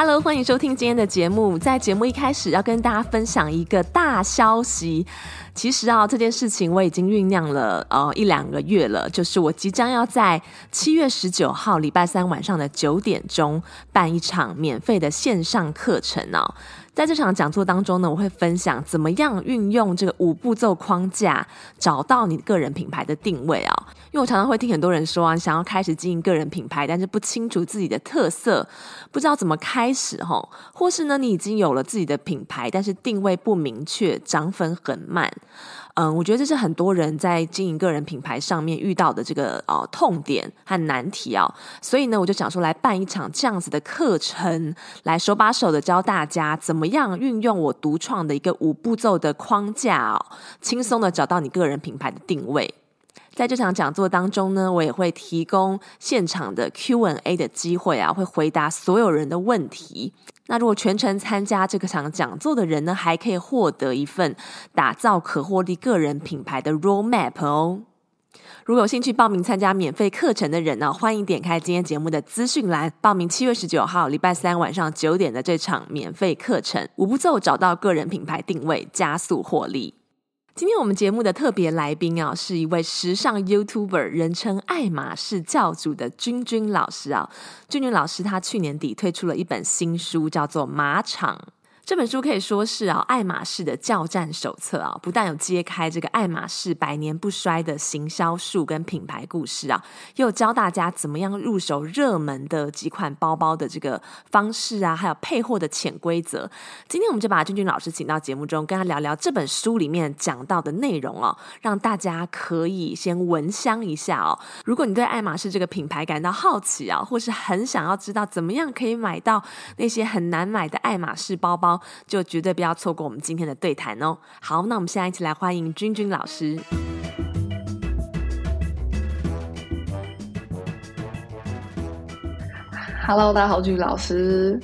Hello，欢迎收听今天的节目。在节目一开始，要跟大家分享一个大消息。其实啊，这件事情我已经酝酿了呃一两个月了，就是我即将要在七月十九号礼拜三晚上的九点钟办一场免费的线上课程呢、哦。在这场讲座当中呢，我会分享怎么样运用这个五步骤框架，找到你个人品牌的定位啊。因为我常常会听很多人说啊，想要开始经营个人品牌，但是不清楚自己的特色，不知道怎么开始哈，或是呢，你已经有了自己的品牌，但是定位不明确，涨粉很慢。嗯，我觉得这是很多人在经营个人品牌上面遇到的这个呃痛点和难题啊，所以呢，我就想说来办一场这样子的课程，来手把手的教大家怎么样运用我独创的一个五步骤的框架哦，轻松的找到你个人品牌的定位。在这场讲座当中呢，我也会提供现场的 Q&A 的机会啊，会回答所有人的问题。那如果全程参加这个场讲座的人呢，还可以获得一份打造可获利个人品牌的 Roadmap 哦。如果有兴趣报名参加免费课程的人呢，欢迎点开今天节目的资讯栏，报名七月十九号礼拜三晚上九点的这场免费课程，五步骤找到个人品牌定位，加速获利。今天我们节目的特别来宾啊，是一位时尚 YouTuber，人称爱马仕教主的君君老师啊。君君老师他去年底推出了一本新书，叫做《马场》。这本书可以说是啊，爱马仕的教战手册啊，不但有揭开这个爱马仕百年不衰的行销术跟品牌故事啊，又教大家怎么样入手热门的几款包包的这个方式啊，还有配货的潜规则。今天我们就把君君老师请到节目中，跟他聊聊这本书里面讲到的内容哦，让大家可以先闻香一下哦。如果你对爱马仕这个品牌感到好奇啊，或是很想要知道怎么样可以买到那些很难买的爱马仕包包，就绝对不要错过我们今天的对谈哦！好，那我们现在一起来欢迎君君老师。Hello，大家好，君君老师。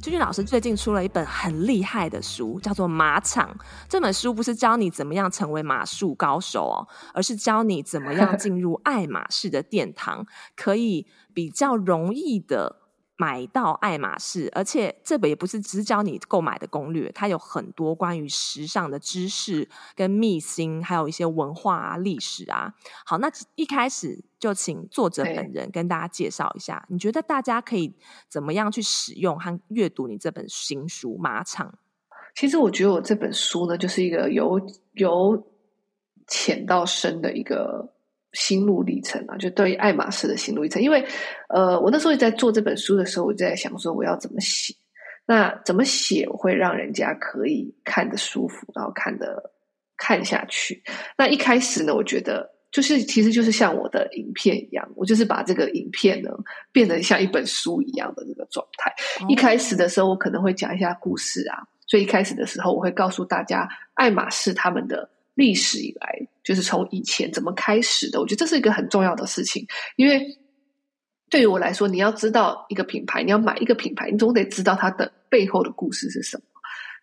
君君老师最近出了一本很厉害的书，叫做《马场》。这本书不是教你怎么样成为马术高手哦，而是教你怎么样进入爱马仕的殿堂，可以比较容易的。买到爱马仕，而且这本也不是只教你购买的攻略，它有很多关于时尚的知识跟秘辛，还有一些文化啊、历史啊。好，那一开始就请作者本人跟大家介绍一下，你觉得大家可以怎么样去使用和阅读你这本新书《马场》？其实我觉得我这本书呢，就是一个由由浅到深的一个。心路历程啊，就对于爱马仕的心路历程。因为，呃，我那时候在做这本书的时候，我就在想说，我要怎么写？那怎么写会让人家可以看得舒服，然后看得看下去？那一开始呢，我觉得就是其实就是像我的影片一样，我就是把这个影片呢变得像一本书一样的这个状态。哦。一开始的时候，我可能会讲一下故事啊，所以一开始的时候，我会告诉大家爱马仕他们的。历史以来，就是从以前怎么开始的？我觉得这是一个很重要的事情，因为对于我来说，你要知道一个品牌，你要买一个品牌，你总得知道它的背后的故事是什么。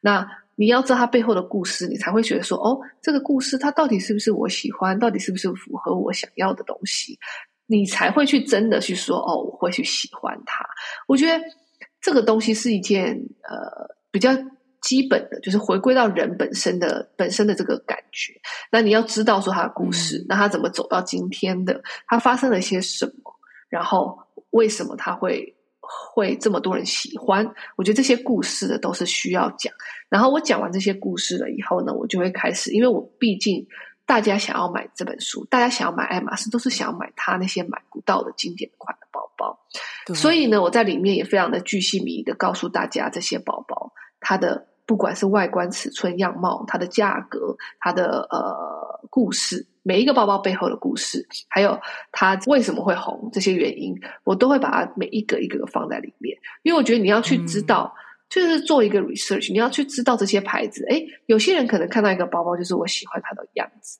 那你要知道它背后的故事，你才会觉得说，哦，这个故事它到底是不是我喜欢，到底是不是符合我想要的东西，你才会去真的去说，哦，我会去喜欢它。我觉得这个东西是一件呃比较。基本的就是回归到人本身的本身的这个感觉。那你要知道说他的故事，嗯、那他怎么走到今天的？他发生了些什么？然后为什么他会会这么多人喜欢？我觉得这些故事的都是需要讲。然后我讲完这些故事了以后呢，我就会开始，因为我毕竟大家想要买这本书，大家想要买爱马仕，都是想要买他那些买不到的经典款的包包。所以呢，我在里面也非常的巨细靡遗的告诉大家这些包包它的。不管是外观、尺寸、样貌，它的价格，它的呃故事，每一个包包背后的故事，还有它为什么会红，这些原因，我都会把它每一个一个放在里面。因为我觉得你要去知道就是做一个 research，你要去知道这些牌子。诶，有些人可能看到一个包包，就是我喜欢它的样子，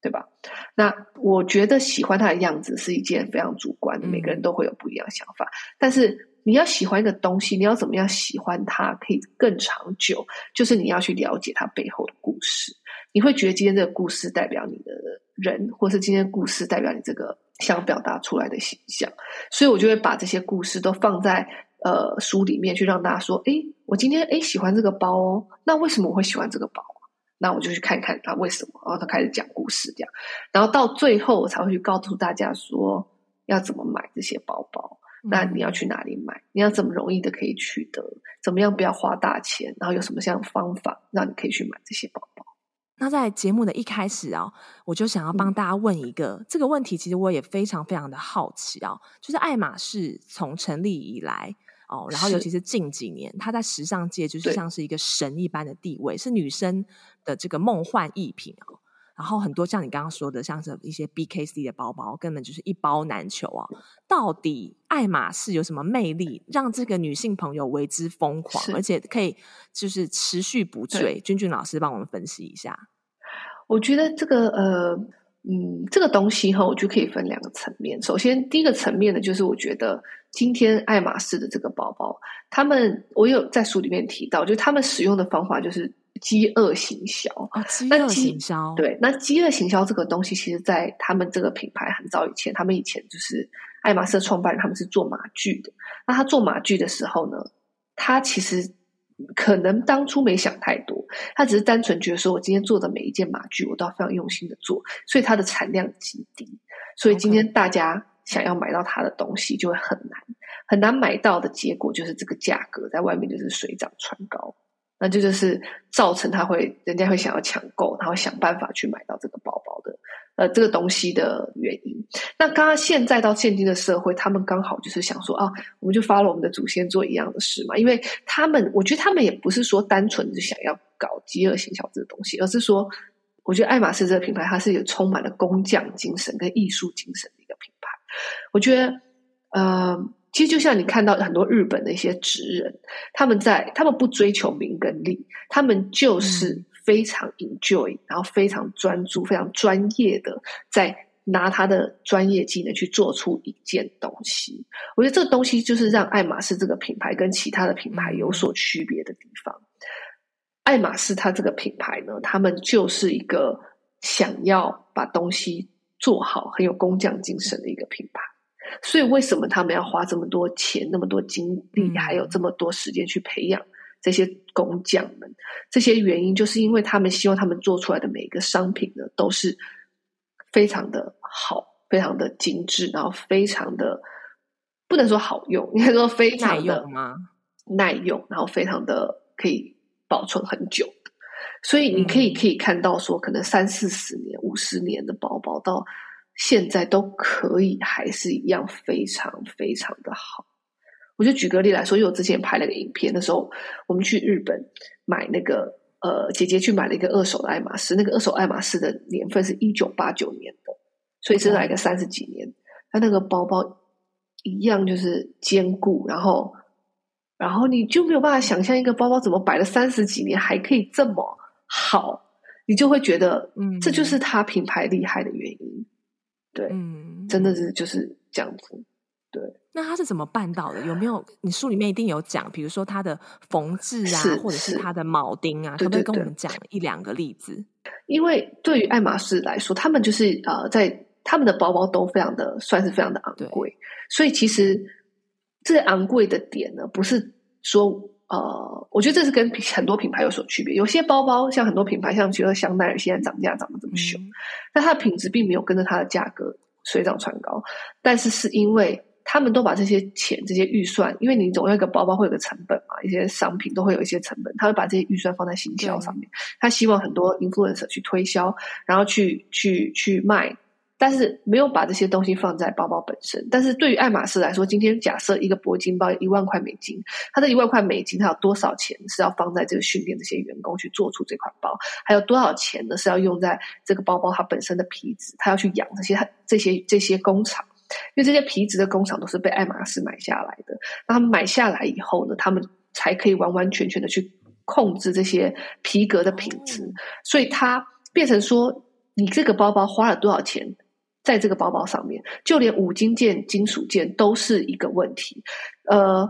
对吧？那我觉得喜欢它的样子是一件非常主观的，每个人都会有不一样的想法。但是你要喜欢一个东西，你要怎么样喜欢它可以更长久？就是你要去了解它背后的故事。你会觉得今天这个故事代表你的人，或是今天故事代表你这个想表达出来的形象。所以我就会把这些故事都放在呃书里面，去让大家说：诶，我今天诶喜欢这个包哦，那为什么我会喜欢这个包？那我就去看看他为什么，然后他开始讲故事，这样，然后到最后我才会去告诉大家说要怎么买这些包包。那你要去哪里买？你要怎么容易的可以取得？怎么样不要花大钱？然后有什么样的方法让你可以去买这些包包？那在节目的一开始啊，我就想要帮大家问一个、嗯、这个问题，其实我也非常非常的好奇啊，就是爱马仕从成立以来哦，然后尤其是近几年，它在时尚界就是像是一个神一般的地位，是女生的这个梦幻逸品啊。然后很多像你刚刚说的，像是一些 BKC 的包包，根本就是一包难求啊！到底爱马仕有什么魅力，让这个女性朋友为之疯狂，而且可以就是持续不坠？君君老师帮我们分析一下。我觉得这个呃，嗯，这个东西哈，我觉得可以分两个层面。首先，第一个层面呢，就是我觉得今天爱马仕的这个包包，他们我有在书里面提到，就是他们使用的方法就是。饥饿行销啊，饥饿行销对，那饥饿行销这个东西，其实，在他们这个品牌很早以前，他们以前就是爱马仕创办人，他们是做马具的。那他做马具的时候呢，他其实可能当初没想太多，他只是单纯觉得说，我今天做的每一件马具，我都要非常用心的做，所以它的产量极低。所以今天大家想要买到他的东西，就会很难，很难买到的结果，就是这个价格在外面就是水涨船高。那这就是造成他会，人家会想要抢购，然后想办法去买到这个包包的，呃，这个东西的原因。那刚刚现在到现今的社会，他们刚好就是想说啊，我们就发了我们的祖先做一样的事嘛。因为他们，我觉得他们也不是说单纯的想要搞饥饿行销这个东西，而是说，我觉得爱马仕这个品牌，它是有充满了工匠精神跟艺术精神的一个品牌。我觉得，呃。其实就像你看到很多日本的一些职人，他们在他们不追求名跟利，他们就是非常 enjoy，然后非常专注、非常专业的在拿他的专业技能去做出一件东西。我觉得这个东西就是让爱马仕这个品牌跟其他的品牌有所区别的地方。爱马仕它这个品牌呢，他们就是一个想要把东西做好、很有工匠精神的一个品牌。所以，为什么他们要花这么多钱、那么多精力，还有这么多时间去培养这些工匠们？这些原因，就是因为他们希望他们做出来的每一个商品呢，都是非常的好、非常的精致，然后非常的不能说好用，应该说非常的耐用？然后非常的可以保存很久。所以，你可以可以看到说，可能三四十年、五十年的包包到。现在都可以，还是一样非常非常的好。我就举个例来说，因为我之前拍了个影片那时候，我们去日本买那个呃，姐姐去买了一个二手的爱马仕，那个二手爱马仕的年份是一九八九年的，所以是来个三十几年。它那个包包一样就是坚固，然后然后你就没有办法想象一个包包怎么摆了三十几年还可以这么好，你就会觉得，嗯，这就是它品牌厉害的原因。对，嗯，真的是就是这样子。对，那他是怎么办到的？有没有？你书里面一定有讲，比如说他的缝制啊，或者是他的铆钉啊，可不可以跟我们讲一两个例子？因为对于爱马仕来说，他们就是呃，在他们的包包都非常的算是非常的昂贵，所以其实这昂贵的点呢，不是说。呃，我觉得这是跟很多品牌有所区别。有些包包像很多品牌，像觉得香奈儿现在涨价涨得这么凶，但它的品质并没有跟着它的价格水涨船高。但是是因为他们都把这些钱、这些预算，因为你总要一个包包会有个成本嘛，一些商品都会有一些成本，他会把这些预算放在行销上面。他希望很多 influencer 去推销，然后去去去卖。但是没有把这些东西放在包包本身。但是对于爱马仕来说，今天假设一个铂金包一万块美金，它这一万块美金，它有多少钱是要放在这个训练这些员工去做出这款包？还有多少钱呢？是要用在这个包包它本身的皮质，它要去养这些这些这些工厂，因为这些皮质的工厂都是被爱马仕买下来的。那他们买下来以后呢，他们才可以完完全全的去控制这些皮革的品质。所以它变成说，你这个包包花了多少钱在这个包包上面，就连五金件、金属件都是一个问题。呃，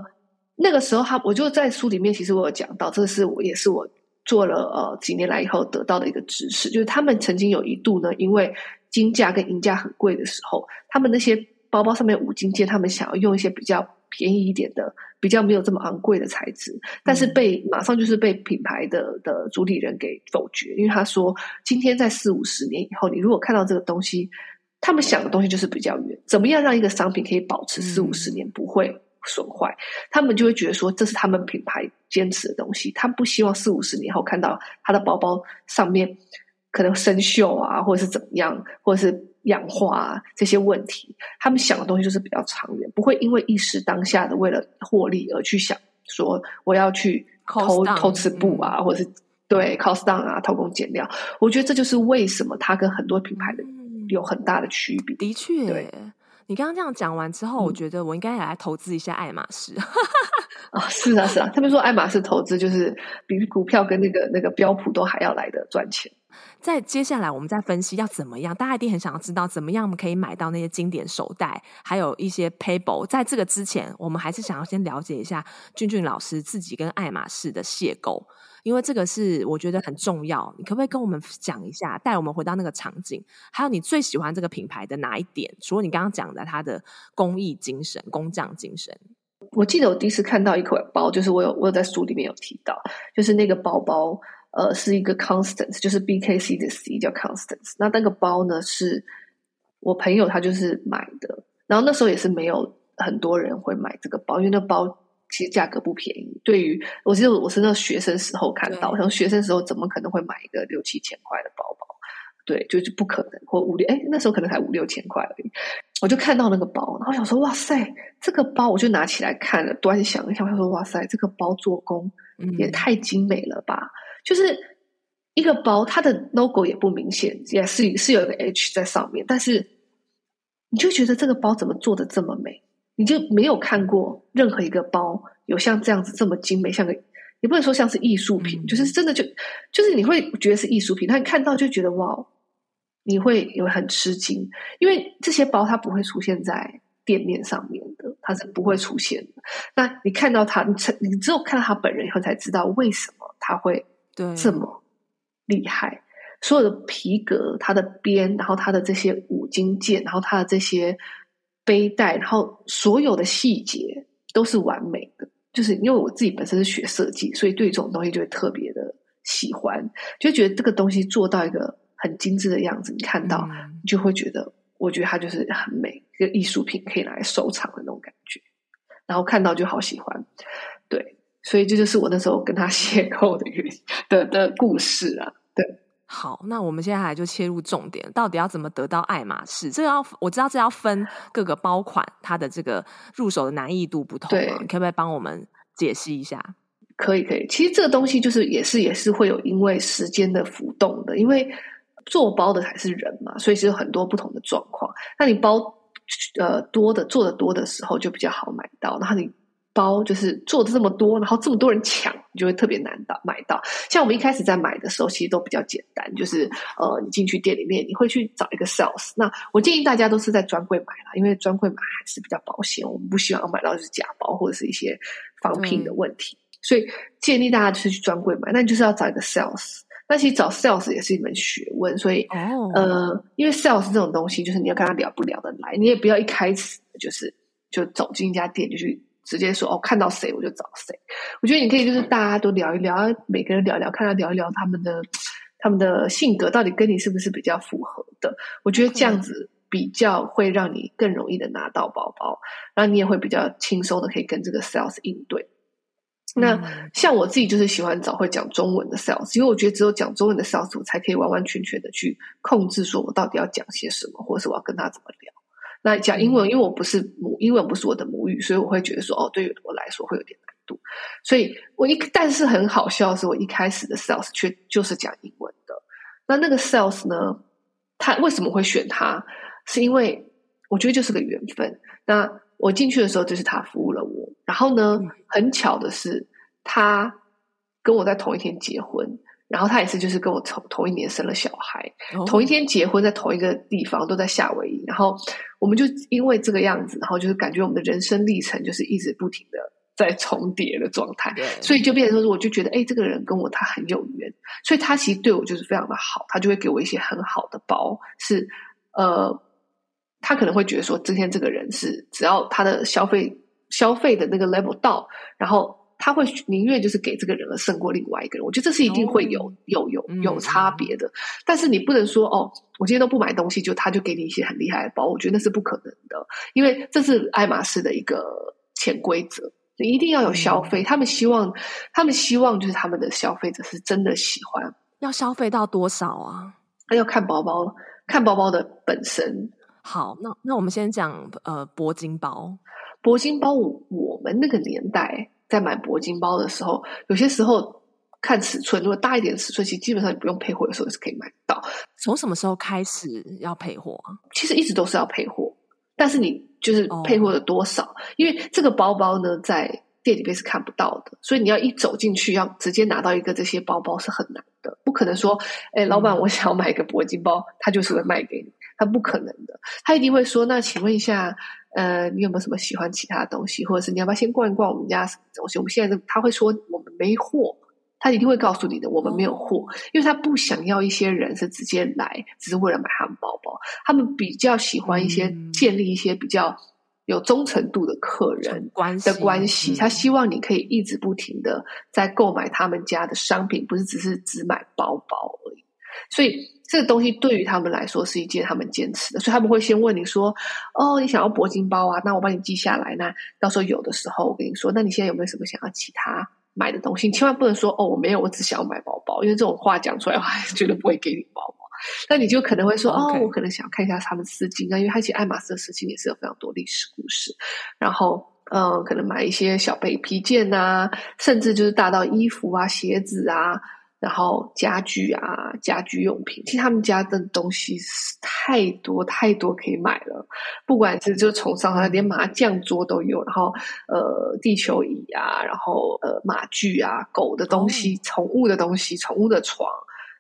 那个时候他我就在书里面，其实我有讲到，这是我也是我做了呃几年来以后得到的一个知识，就是他们曾经有一度呢，因为金价跟银价很贵的时候，他们那些包包上面五金件，他们想要用一些比较便宜一点的、比较没有这么昂贵的材质，但是被马上就是被品牌的的主理人给否决，因为他说，今天在四五十年以后，你如果看到这个东西，他们想的东西就是比较远，怎么样让一个商品可以保持四五十年不会损坏，他们就会觉得说，这是他们品牌坚持的东西，他们不希望四五十年后看到他的包包上面。可能生锈啊，或者是怎么样，或者是氧化啊，这些问题，他们想的东西就是比较长远，不会因为一时当下的为了获利而去想说我要去偷偷吃布啊，或者是对 cost down 啊，偷工减料。我觉得这就是为什么他跟很多品牌的有很大的区别。的确，对你刚刚这样讲完之后，我觉得我应该也来投资一下爱马仕。是啊，是啊，他们说爱马仕投资就是比股票跟那个那个标普都还要来的赚钱。在接下来，我们再分析要怎么样，大家一定很想要知道怎么样我们可以买到那些经典手袋，还有一些 pebble。在这个之前，我们还是想要先了解一下俊俊老师自己跟爱马仕的邂逅，因为这个是我觉得很重要。你可不可以跟我们讲一下，带我们回到那个场景？还有你最喜欢这个品牌的哪一点？除了你刚刚讲的它的工艺精神、工匠精神。我记得我第一次看到一款包，就是我有我有在书里面有提到，就是那个包包，呃，是一个 Constance，就是 BKC 的 C 叫 Constance。那那个包呢，是我朋友他就是买的，然后那时候也是没有很多人会买这个包，因为那包其实价格不便宜。对于我记得我是那学生时候看到，然后学生时候怎么可能会买一个六七千块的包包？对，就是不可能，或五六，哎，那时候可能才五六千块而已。我就看到那个包，然后想说，哇塞，这个包，我就拿起来看了，端详一下，我说，哇塞，这个包做工也太精美了吧！嗯、就是一个包，它的 logo 也不明显，也是是有一个 H 在上面，但是你就觉得这个包怎么做的这么美？你就没有看过任何一个包有像这样子这么精美，像个。也不能说像是艺术品，就是真的就就是你会觉得是艺术品，但你看到就觉得哇，你会有很吃惊，因为这些包它不会出现在店面上面的，它是不会出现的。那你看到它，你你只有看到他本人以后才知道为什么他会这么厉害。所有的皮革，它的边，然后它的这些五金件，然后它的这些背带，然后所有的细节都是完美的。就是因为我自己本身是学设计，所以对这种东西就会特别的喜欢，就觉得这个东西做到一个很精致的样子，你看到你就会觉得，我觉得它就是很美，一个艺术品可以拿来收藏的那种感觉，然后看到就好喜欢，对，所以这就是我那时候跟他 邂逅的原因的的故事啊，对。好，那我们接下来就切入重点，到底要怎么得到爱马仕？这个要我知道，这要分各个包款，它的这个入手的难易度不同。对，你可不可以帮我们解析一下？可以，可以。其实这个东西就是也是也是会有因为时间的浮动的，因为做包的才是人嘛，所以是有很多不同的状况。那你包呃多的做的多的时候，就比较好买到。然后你。包就是做的这么多，然后这么多人抢，你就会特别难到买到。像我们一开始在买的时候，其实都比较简单，就是呃，你进去店里面，你会去找一个 sales。那我建议大家都是在专柜买啦，因为专柜买还是比较保险。我们不希望买到就是假包或者是一些仿品的问题，所以建议大家就是去专柜买。那你就是要找一个 sales。那其实找 sales 也是一门学问，所以哦，呃，因为 sales 这种东西，就是你要跟他聊不聊得来，你也不要一开始就是就走进一家店就去。直接说哦，看到谁我就找谁。我觉得你可以就是大家都聊一聊，每个人聊一聊，看他聊一聊他们的他们的性格到底跟你是不是比较符合的。我觉得这样子比较会让你更容易的拿到包包，然后你也会比较轻松的可以跟这个 sales 应对。那像我自己就是喜欢找会讲中文的 sales，因为我觉得只有讲中文的 sales 我才可以完完全全的去控制，说我到底要讲些什么，或者是我要跟他怎么聊。那讲英文，因为我不是母英文不是我的母语，所以我会觉得说，哦，对于我来说会有点难度。所以我一但是很好笑的是，我一开始的 sales 却就是讲英文的。那那个 sales 呢，他为什么会选他？是因为我觉得就是个缘分。那我进去的时候就是他服务了我，然后呢，很巧的是，他跟我在同一天结婚。然后他也是，就是跟我同同一年生了小孩，哦、同一天结婚，在同一个地方，都在夏威夷。然后我们就因为这个样子，然后就是感觉我们的人生历程就是一直不停的在重叠的状态，所以就变成说，我就觉得，哎，这个人跟我他很有缘，所以他其实对我就是非常的好，他就会给我一些很好的包，是呃，他可能会觉得说，今天这个人是只要他的消费消费的那个 level 到，然后。他会宁愿就是给这个人而胜过另外一个人，我觉得这是一定会有、oh. 有有有差别的。但是你不能说哦，我今天都不买东西，就他就给你一些很厉害的包，我觉得那是不可能的，因为这是爱马仕的一个潜规则，你一定要有消费。嗯、他们希望，他们希望就是他们的消费者是真的喜欢。要消费到多少啊？那要看包包，看包包的本身。好，那那我们先讲呃铂金包，铂金包我，我们那个年代。在买铂金包的时候，有些时候看尺寸，如果大一点的尺寸，其实基本上你不用配货的时候是可以买到。从什么时候开始要配货啊？其实一直都是要配货，但是你就是配货的多少？哦、因为这个包包呢，在店里面是看不到的，所以你要一走进去，要直接拿到一个这些包包是很难的，不可能说，哎，老板，我想要买一个铂金包，他就是会卖给你，他不可能的，他一定会说，那请问一下。呃，你有没有什么喜欢其他的东西，或者是你要不要先逛一逛我们家什么东西？我们现在他会说我们没货，他一定会告诉你的，我们没有货，因为他不想要一些人是直接来只是为了买他们包包，他们比较喜欢一些建立一些比较有忠诚度的客人的关系，他希望你可以一直不停的在购买他们家的商品，不是只是只买包包而已，所以。这个东西对于他们来说是一件他们坚持的，所以他们会先问你说：“哦，你想要铂金包啊？那我帮你记下来。那到时候有的时候我跟你说，那你现在有没有什么想要其他买的东西？你千万不能说哦，我没有，我只想要买包包，因为这种话讲出来的话，绝对不会给你包包。那你就可能会说.哦，我可能想要看一下他们丝巾啊，因为他其实爱马仕的丝巾也是有非常多历史故事。然后，嗯，可能买一些小背皮件啊，甚至就是大到衣服啊、鞋子啊。”然后家具啊，家居用品，其实他们家的东西是太多太多可以买了，不管是就从上海连麻将桌都有，然后呃地球仪啊，然后呃马具啊，狗的东西，宠物的东西，宠物的床，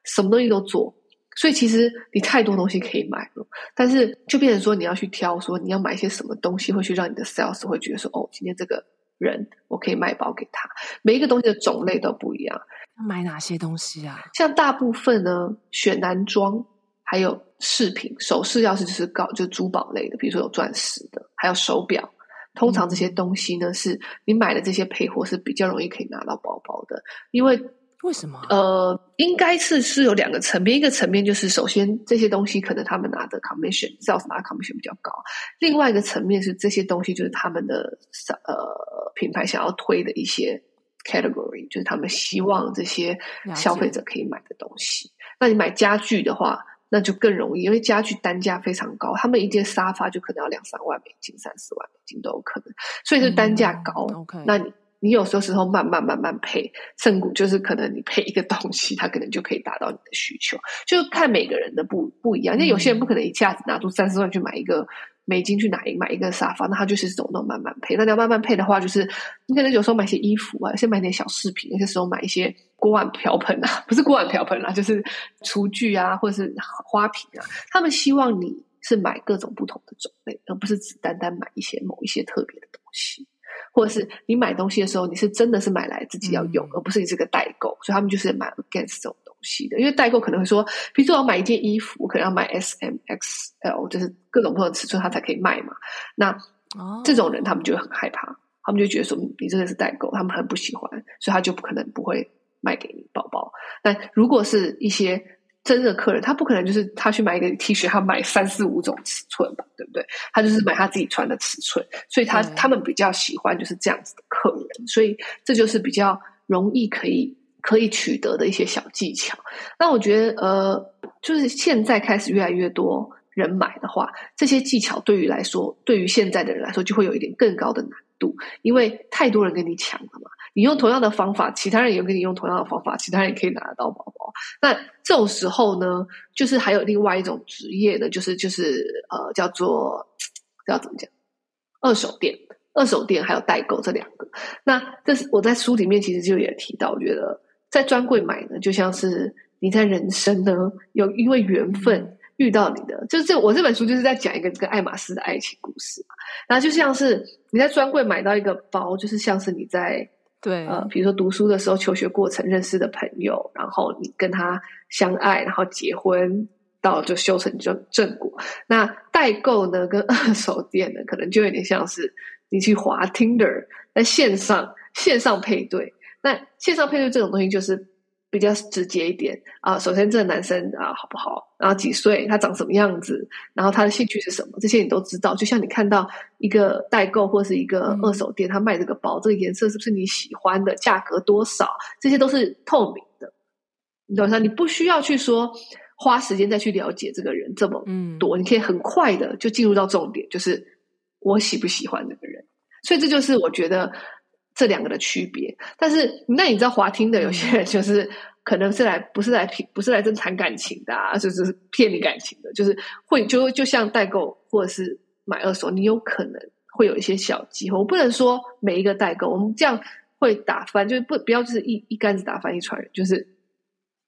什么东西都做。所以其实你太多东西可以买了，但是就变成说你要去挑，说你要买一些什么东西会去让你的 sales 会觉得说，哦，今天这个人我可以卖包给他，每一个东西的种类都不一样。买哪些东西啊？像大部分呢，选男装，还有饰品、首饰，要是就是搞就珠宝类的，比如说有钻石的，还有手表。通常这些东西呢，是你买的这些配货是比较容易可以拿到包包的，因为为什么？呃，应该是是有两个层面，一个层面就是首先这些东西可能他们拿的 commission，sales 拿的 commission 比较高，另外一个层面是这些东西就是他们的呃品牌想要推的一些。category 就是他们希望这些消费者可以买的东西。那你买家具的话，那就更容易，因为家具单价非常高，他们一件沙发就可能要两三万美金、三四万美金都有可能，所以是单价高。嗯、OK，那你你有时候时候慢慢慢慢配，胜股就是可能你配一个东西，它可能就可以达到你的需求，就看每个人的不不一样。因为有些人不可能一下子拿出三四万去买一个。美金去买一买一个沙发，那他就是走那种慢慢配。那你要慢慢配的话，就是你可能有时候买些衣服啊，先买点小饰品；有些时候买一些锅碗瓢盆啊，不是锅碗瓢盆啊，就是厨具啊，或者是花瓶啊。他们希望你是买各种不同的种类，而不是只单单买一些某一些特别的东西。或者是你买东西的时候，你是真的是买来自己要用，嗯、而不是你这个代购。所以他们就是买 against 这种东西的，因为代购可能会说，比如说我要买一件衣服，我可能要买 S、M、X、L，就是各种不同的尺寸，它才可以卖嘛。那、哦、这种人他们就会很害怕，他们就觉得说你这个是代购，他们很不喜欢，所以他就不可能不会卖给你包包。那如果是一些真的客人，他不可能就是他去买一个 T 恤，他买三四五种尺寸吧，对不对？他就是买他自己穿的尺寸，所以他他们比较喜欢就是这样子的客人，所以这就是比较容易可以可以取得的一些小技巧。那我觉得，呃，就是现在开始越来越多人买的话，这些技巧对于来说，对于现在的人来说，就会有一点更高的难度，因为太多人跟你抢了嘛。你用同样的方法，其他人也跟你用同样的方法，其他人也可以拿得到包包。那这种时候呢，就是还有另外一种职业呢，就是就是呃，叫做叫怎么讲，二手店。二手店还有代购这两个。那这是我在书里面其实就也提到，我觉得在专柜买呢，就像是你在人生呢有因为缘分遇到你的，就是这我这本书就是在讲一个跟爱马仕的爱情故事嘛。然后就像是你在专柜买到一个包，就是像是你在。对，呃，比如说读书的时候，求学过程认识的朋友，然后你跟他相爱，然后结婚，到就修成正正果。那代购呢，跟二手店呢，可能就有点像是你去滑 Tinder，在线上线上配对。那线上配对这种东西，就是。比较直接一点啊，首先这个男生啊好不好？然后几岁？他长什么样子？然后他的兴趣是什么？这些你都知道。就像你看到一个代购或是一个二手店，他卖这个包，这个颜色是不是你喜欢的？价格多少？这些都是透明的。你懂吗？你不需要去说花时间再去了解这个人这么多，你可以很快的就进入到重点，就是我喜不喜欢这个人。所以这就是我觉得。这两个的区别，但是那你知道滑听的有些人就是可能是来不是来骗不是来真谈感情的，啊，就是骗你感情的，就是会就就像代购或者是买二手，你有可能会有一些小机会。我不能说每一个代购，我们这样会打翻，就是不不要就是一一竿子打翻一船人，就是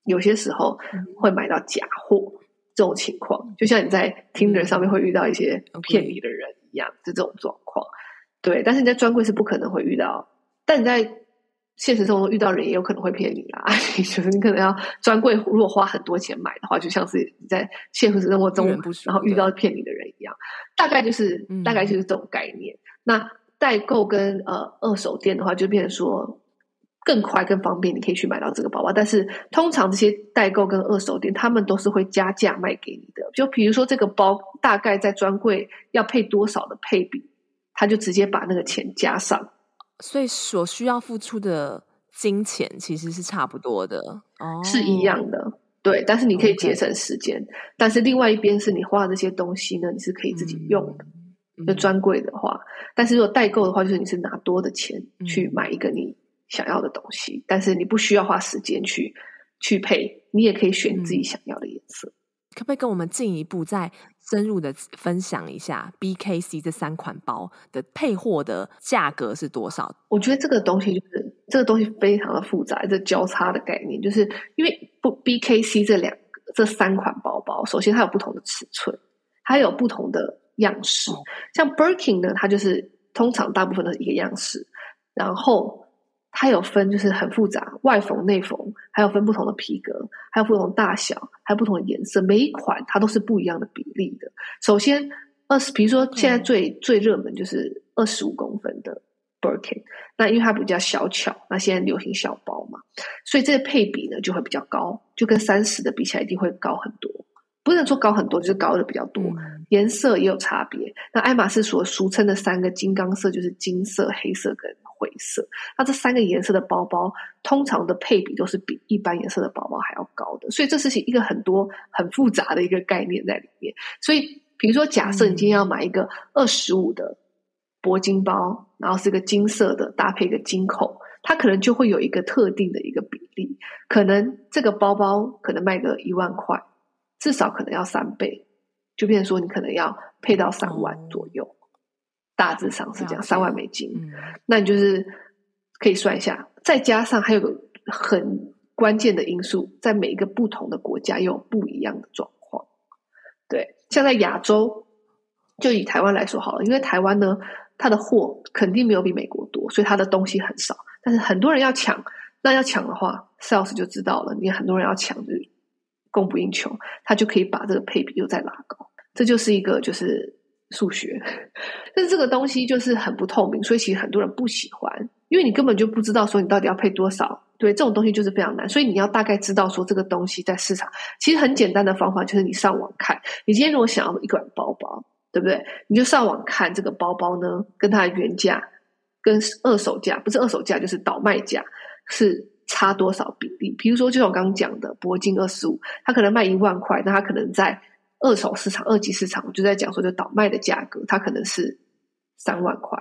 有些时候会买到假货这种情况，就像你在 Tinder 上面会遇到一些骗你的人一样，就这种状况。对，但是你在专柜是不可能会遇到。但你在现实生活中遇到人也有可能会骗你啦，就是你可能要专柜，如果花很多钱买的话，就像是你在现实生活中然后遇到骗你的人一样，大概就是、嗯、大概就是这种概念。那代购跟呃二手店的话，就变成说更快更方便，你可以去买到这个包包。但是通常这些代购跟二手店，他们都是会加价卖给你的。就比如说这个包大概在专柜要配多少的配比，他就直接把那个钱加上。所以所需要付出的金钱其实是差不多的哦，是一样的，对。但是你可以节省时间，Okay. 但是另外一边是你花这些东西呢，你是可以自己用的。嗯、就专柜的话，嗯、但是如果代购的话，就是你是拿多的钱去买一个你想要的东西，嗯、但是你不需要花时间去去配，你也可以选自己想要的颜色。嗯可不可以跟我们进一步再深入的分享一下 BKC 这三款包的配货的价格是多少？我觉得这个东西就是这个东西非常的复杂，这交叉的概念，就是因为不 BKC 这两个这三款包包，首先它有不同的尺寸，它有不同的样式。哦、像 Birkin 呢，它就是通常大部分都是一个样式，然后。它有分，就是很复杂，外缝、内缝，还有分不同的皮革，还有不同大小，还有不同的颜色。每一款它都是不一样的比例的。首先，二十，比如说现在最、嗯、最热门就是二十五公分的 Birkin，那因为它比较小巧，那现在流行小包嘛，所以这个配比呢就会比较高，就跟三十的比起来一定会高很多。不能说高很多，就是高的比较多，嗯、颜色也有差别。那爱马仕所俗称的三个金刚色，就是金色、黑色跟。灰色，那这三个颜色的包包通常的配比都是比一般颜色的包包还要高的，所以这是一个很多很复杂的一个概念在里面。所以，比如说，假设你今天要买一个二十五的铂金包，然后是个金色的，搭配一个金扣，它可能就会有一个特定的一个比例，可能这个包包可能卖个一万块，至少可能要三倍，就变成说你可能要配到三万左右。大致上是这样，三万美金，嗯、那你就是可以算一下，再加上还有个很关键的因素，在每一个不同的国家又有不一样的状况。对，像在亚洲，就以台湾来说好了，因为台湾呢，它的货肯定没有比美国多，所以它的东西很少。但是很多人要抢，那要抢的话，sales 就知道了，你很多人要抢，就是供不应求，他就可以把这个配比又再拉高。这就是一个就是。数学，但是这个东西就是很不透明，所以其实很多人不喜欢，因为你根本就不知道说你到底要配多少。对，这种东西就是非常难，所以你要大概知道说这个东西在市场，其实很简单的方法就是你上网看。你今天如果想要一款包包，对不对？你就上网看这个包包呢，跟它的原价跟二手价，不是二手价就是倒卖价是差多少比例？比如说，就像我刚刚讲的铂金二十五，它可能卖一万块，那它可能在。二手市场、二级市场，我就在讲说，就倒卖的价格，它可能是三万块，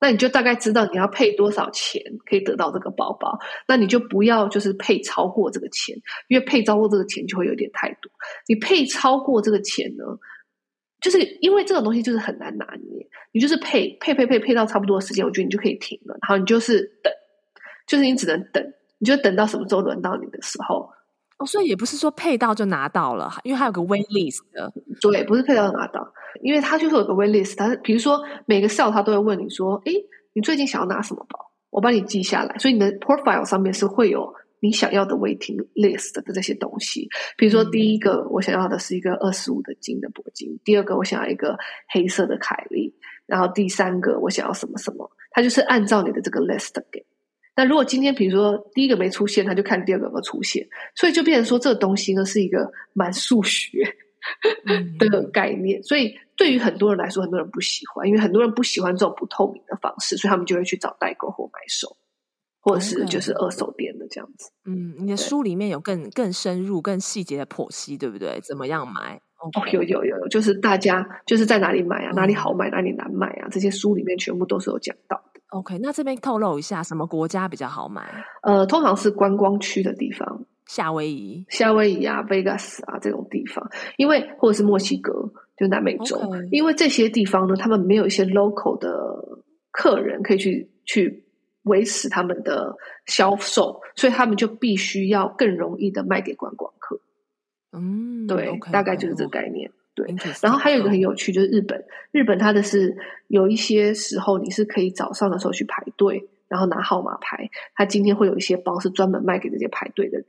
那你就大概知道你要配多少钱可以得到这个包包，那你就不要就是配超过这个钱，因为配超过这个钱就会有点太多。你配超过这个钱呢，就是因为这种东西就是很难拿捏，你就是配配配配配到差不多的时间，我觉得你就可以停了，然后你就是等，就是你只能等，你就等到什么时候轮到你的时候。哦，所以也不是说配到就拿到了，因为它有个 wait list 的。对，不是配到就拿到，因为它就是有个 wait list。它比如说每个 sale 它都会问你说：“诶，你最近想要拿什么包？我帮你记下来。”所以你的 profile 上面是会有你想要的 waiting list 的这些东西。比如说第一个我想要的是一个二十五的金的铂金，第二个我想要一个黑色的凯利，然后第三个我想要什么什么，它就是按照你的这个 list 给。那如果今天比如说第一个没出现，他就看第二个有没有出现，所以就变成说这个东西呢是一个蛮数学 的概念。所以对于很多人来说，很多人不喜欢，因为很多人不喜欢这种不透明的方式，所以他们就会去找代购或买手，或者是就是二手店的这样子。嗯，你的书里面有更更深入、更细节的剖析，对不对？怎么样买？Okay. 哦，有有有有，就是大家就是在哪里买啊？哪里好买，哪里难买啊？这些书里面全部都是有讲到。OK，那这边透露一下，什么国家比较好买？呃，通常是观光区的地方，夏威夷、夏威夷啊、Vegas 啊这种地方，因为或者是墨西哥，就南美洲，Okay. 因为这些地方呢，他们没有一些 local 的客人可以去去维持他们的销售，所以他们就必须要更容易的卖给观光客。嗯，对，okay, 大概就是这个概念。Okay. 对，然后还有一个很有趣，就是日本。日本它的是有一些时候你是可以早上的时候去排队，然后拿号码牌。它今天会有一些包是专门卖给这些排队的人，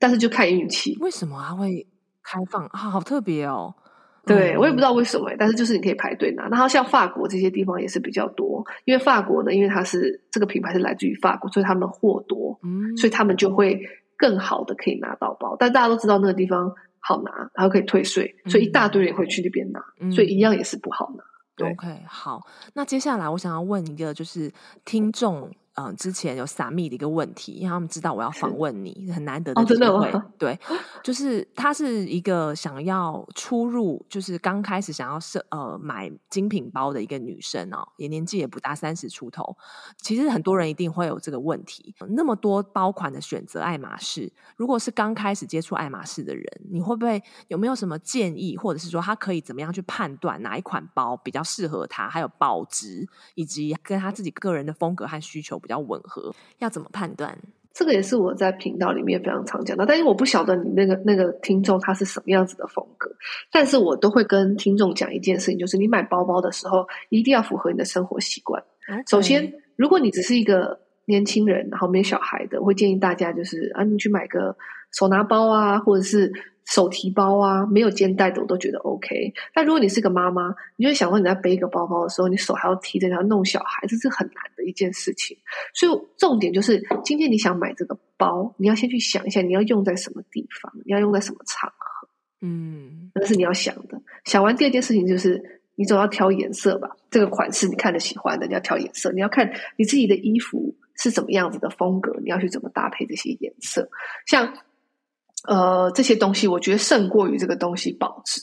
但是就看运气。为什么它会开放啊？好特别哦！对，我也不知道为什么，但是就是你可以排队拿。然后像法国这些地方也是比较多，因为法国呢，因为它是这个品牌是来自于法国，所以他们货多，嗯，所以他们就会更好的可以拿到包。但大家都知道那个地方。好拿，然后可以退税，所以一大堆人会去那边拿，嗯、所以一样也是不好拿。对，OK，好，那接下来我想要问一个，就是听众。嗯，之前有 submit 的一个问题，因为他们知道我要访问你，很难得的机会。对，就是他是一个想要出入，就是刚开始想要设呃买精品包的一个女生哦，也年纪也不大，三十出头。其实很多人一定会有这个问题，那么多包款的选择，爱马仕。如果是刚开始接触爱马仕的人，你会不会有没有什么建议，或者是说他可以怎么样去判断哪一款包比较适合他，还有保值，以及跟他自己个人的风格和需求比较吻合，要怎么判断？这个也是我在频道里面非常常讲的，但是我不晓得你那个那个听众他是什么样子的风格，但是我都会跟听众讲一件事情，就是你买包包的时候一定要符合你的生活习惯。首先，如果你只是一个年轻人，然后没有小孩的，我会建议大家就是啊，你去买个手拿包啊，或者是。手提包啊，没有肩带的我都觉得 OK。但如果你是个妈妈，你就会想说你在背一个包包的时候，你手还要提着，要弄小孩，这是很难的一件事情。所以重点就是，今天你想买这个包，你要先去想一下，你要用在什么地方，你要用在什么场合。嗯，那是你要想的。想完第二件事情就是，你总要挑颜色吧。这个款式你看着喜欢的，你要挑颜色。你要看你自己的衣服是怎么样子的风格，你要去怎么搭配这些颜色，像。呃，这些东西我觉得胜过于这个东西保值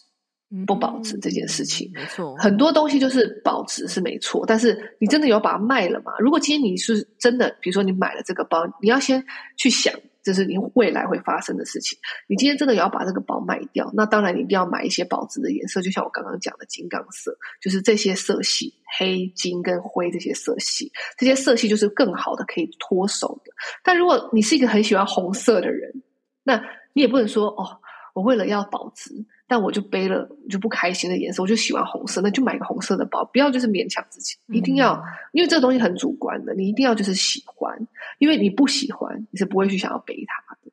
不保值这件事情。没错，很多东西就是保值是没错，但是你真的有把它卖了吗？如果今天你是真的，比如说你买了这个包，你要先去想，这是你未来会发生的事情。你今天真的要把这个包卖掉，那当然你一定要买一些保值的颜色，就像我刚刚讲的金刚色，就是这些色系，黑金跟灰这些色系，这些色系就是更好的可以脱手的。但如果你是一个很喜欢红色的人，那你也不能说哦，我为了要保值，但我就背了就不开心的颜色，我就喜欢红色，那就买个红色的包，不要就是勉强自己，一定要，因为这个东西很主观的，你一定要就是喜欢，因为你不喜欢，你是不会去想要背它的。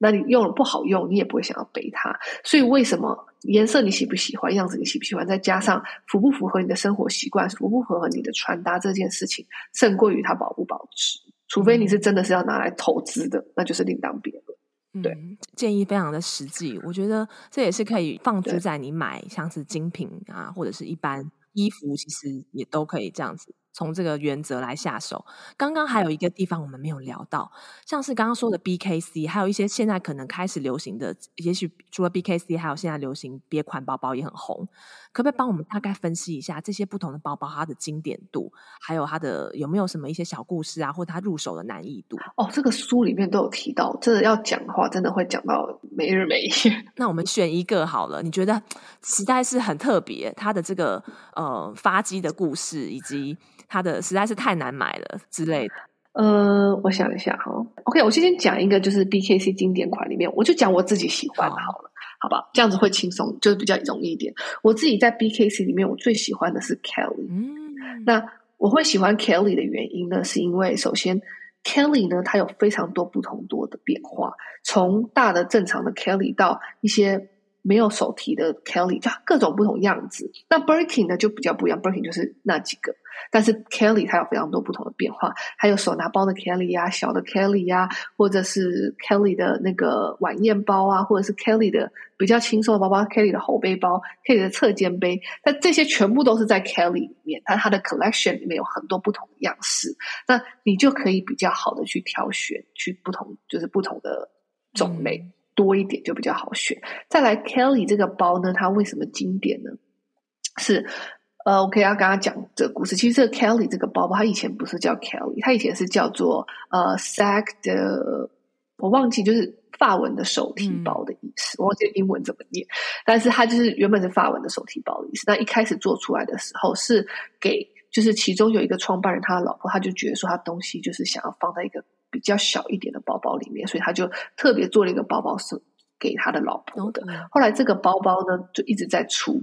那你用了不好用，你也不会想要背它。所以为什么颜色你喜不喜欢，样子你喜不喜欢，再加上符不符合你的生活习惯，符不符合你的穿搭这件事情，胜过于它保不保值。除非你是真的是要拿来投资的，那就是另当别论。对、嗯，建议非常的实际，我觉得这也是可以放诸。在你买像是精品啊，或者是一般衣服，其实也都可以这样子从这个原则来下手。刚刚还有一个地方我们没有聊到，像是刚刚说的 BKC，还有一些现在可能开始流行的，也许除了 BKC，还有现在流行别款包包也很红。可不可以帮我们大概分析一下这些不同的包包它的经典度，还有它的有没有什么一些小故事啊，或者它入手的难易度？哦，这个书里面都有提到，这要讲的话，真的会讲到没日没夜。那我们选一个好了，你觉得实在是很特别，它的这个呃发迹的故事以及。它的实在是太难买了之类的。呃，我想一下哈。OK，我先先讲一个，就是 BKC 经典款里面，我就讲我自己喜欢的好了，好，好吧？这样子会轻松，就是比较容易一点。我自己在 BKC 里面，我最喜欢的是 Kelly。嗯，那我会喜欢 Kelly 的原因呢，是因为首先 Kelly 呢，它有非常多不同多的变化，从大的正常的 Kelly 到一些。没有手提的 Kelly，就各种不同样子。那 Birkin 呢就比较不一样，Birkin 就是那几个，但是 Kelly 它有非常多不同的变化，还有手拿包的 Kelly 呀、啊，小的 Kelly 呀、啊，或者是 Kelly 的那个晚宴包啊，或者是 Kelly 的比较轻松的包包，Kelly 的后背包，Kelly 的侧肩背，那这些全部都是在 Kelly 里面，但它的 collection 里面有很多不同的样式，那你就可以比较好的去挑选，去不同就是不同的种类。多一点就比较好选。再来，Kelly 这个包呢，它为什么经典呢？是呃，我可以要跟他讲这个故事。其实这个 Kelly 这个包包，它以前不是叫 Kelly，它以前是叫做呃 Sac 的，我忘记就是法文的手提包的意思，嗯、我忘记英文怎么念。但是它就是原本是法文的手提包的意思。那一开始做出来的时候，是给就是其中有一个创办人，他的老婆，他就觉得说他东西就是想要放在一个。比较小一点的包包里面，所以他就特别做了一个包包是给他的老婆的。后来这个包包呢就一直在出，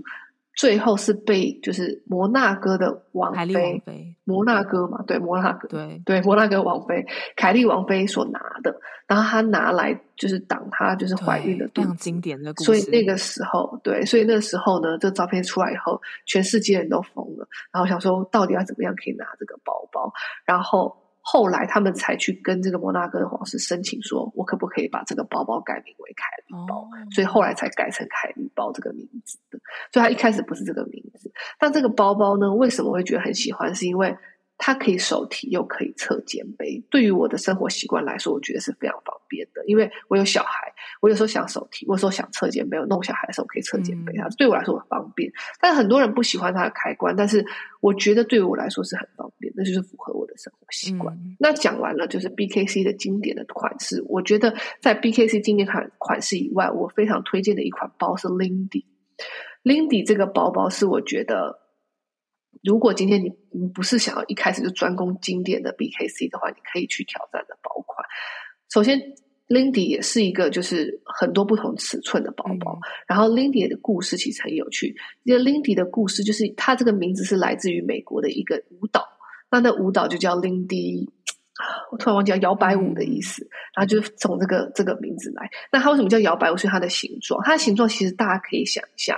最后是被就是摩纳哥的王妃，摩纳哥嘛，对，摩纳哥，对。对，摩纳哥王妃凯利王妃所拿的，然后他拿来就是挡她就是怀孕的，非常经典的故事。所以那个时候，对，所以那个时候呢，这个照片出来以后，全世界人都疯了，然后想说到底要怎么样可以拿这个包包，然后。后来他们才去跟这个摩纳哥的皇室申请，说我可不可以把这个包包改名为凯利包，所以后来才改成凯利包这个名字的。所以他一开始不是这个名字。但这个包包呢，为什么会觉得很喜欢？是因为它可以手提又可以侧肩背。对于我的生活习惯来说，我觉得是非常方便的。因为我有小孩，我有时候想手提，我有时候想侧肩背，我弄小孩的时候可以侧肩背它，对我来说很方便。但是很多人不喜欢它的开关，但是我觉得对于我来说是很方便，那就是符合生活习惯。嗯、那讲完了就是 BKC 的经典的款式，我觉得在 BKC 经典款款式以外，我非常推荐的一款包是 Lindy。Lindy 这个包包是我觉得。如果今天你你不是想要一开始就专攻经典的 BKC 的话，你可以去挑战的包款。首先，Lindy 也是一个就是很多不同尺寸的包包。嗯、然后，Lindy 的故事其实很有趣。因为 Lindy 的故事就是它这个名字是来自于美国的一个舞蹈，那那舞蹈就叫 Lindy，我突然忘记了摇摆舞的意思。嗯、然后就从这个这个名字来。那它为什么叫摇摆舞？是它的形状。它的形状其实大家可以想一下。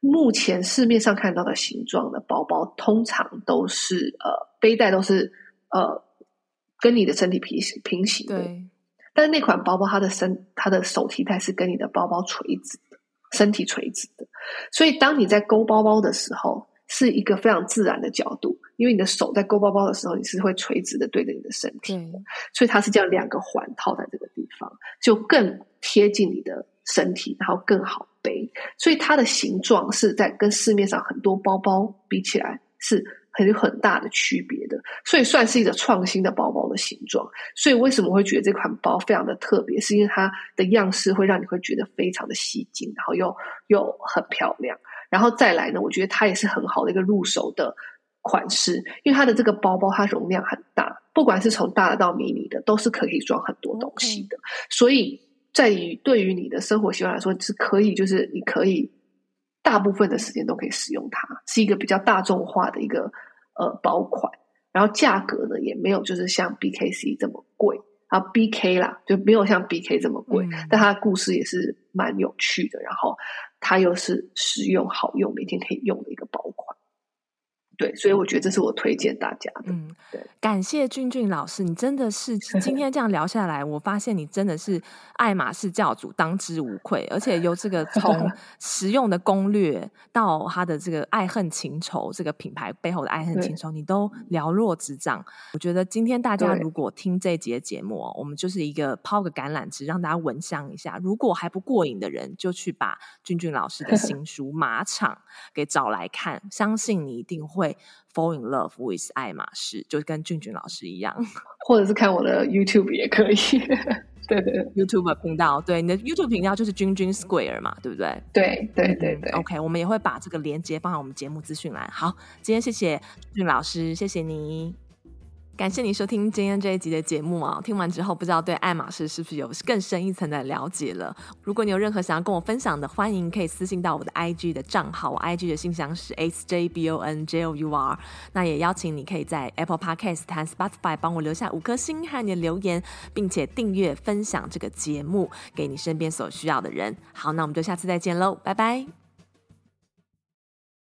目前市面上看到的形状的包包，通常都是呃背带都是呃跟你的身体平行平行的，对。但是那款包包它的身它的手提袋是跟你的包包垂直的，身体垂直的。所以当你在勾包包的时候，是一个非常自然的角度，因为你的手在勾包包的时候，你是会垂直的对着你的身体的，所以它是这样两个环套在这个地方，就更贴近你的身体，然后更好。背，所以它的形状是在跟市面上很多包包比起来是很有很大的区别的，所以算是一个创新的包包的形状。所以为什么会觉得这款包非常的特别？是因为它的样式会让你会觉得非常的吸睛，然后又又很漂亮。然后再来呢，我觉得它也是很好的一个入手的款式，因为它的这个包包它容量很大，不管是从大的到迷你的，都是可以装很多东西的，所以。在于对于你的生活习惯来说，是可以，就是你可以大部分的时间都可以使用它，是一个比较大众化的一个呃包款，然后价格呢也没有就是像 BKC 这么贵啊，BK 啦就没有像 BK 这么贵，嗯、但它的故事也是蛮有趣的，然后它又是实用好用，每天可以用的一个包款。对，所以我觉得这是我推荐大家的。嗯，对，感谢俊俊老师，你真的是今天这样聊下来，我发现你真的是爱马仕教主，当之无愧。而且由这个 从实用的攻略到他的这个爱恨情仇，这个品牌背后的爱恨情仇，你都了若指掌。我觉得今天大家如果听这一集的节目，我们就是一个抛个橄榄枝，让大家闻香一下。如果还不过瘾的人，就去把俊俊老师的新书《马场》给找来看，相信你一定会。会 fall in love with 爱马仕，就跟俊俊老师一样，或者是看我的 YouTube 也可以。对对，YouTube 频道，对你的 YouTube 频道就是君君 Square 嘛，对不对？对对对对。OK，我们也会把这个连接放在我们节目资讯栏。好，今天谢谢俊俊老师，谢谢你。感谢你收听今天这一集的节目啊！听完之后，不知道对爱马仕是不是有更深一层的了解了？如果你有任何想要跟我分享的，欢迎可以私信到我的 IG 的账号，我 IG 的信箱是 sjbonjour。那也邀请你可以在 Apple Podcast 和 Spotify 帮我留下五颗星和你的留言，并且订阅分享这个节目给你身边所需要的人。好，那我们就下次再见喽，拜拜。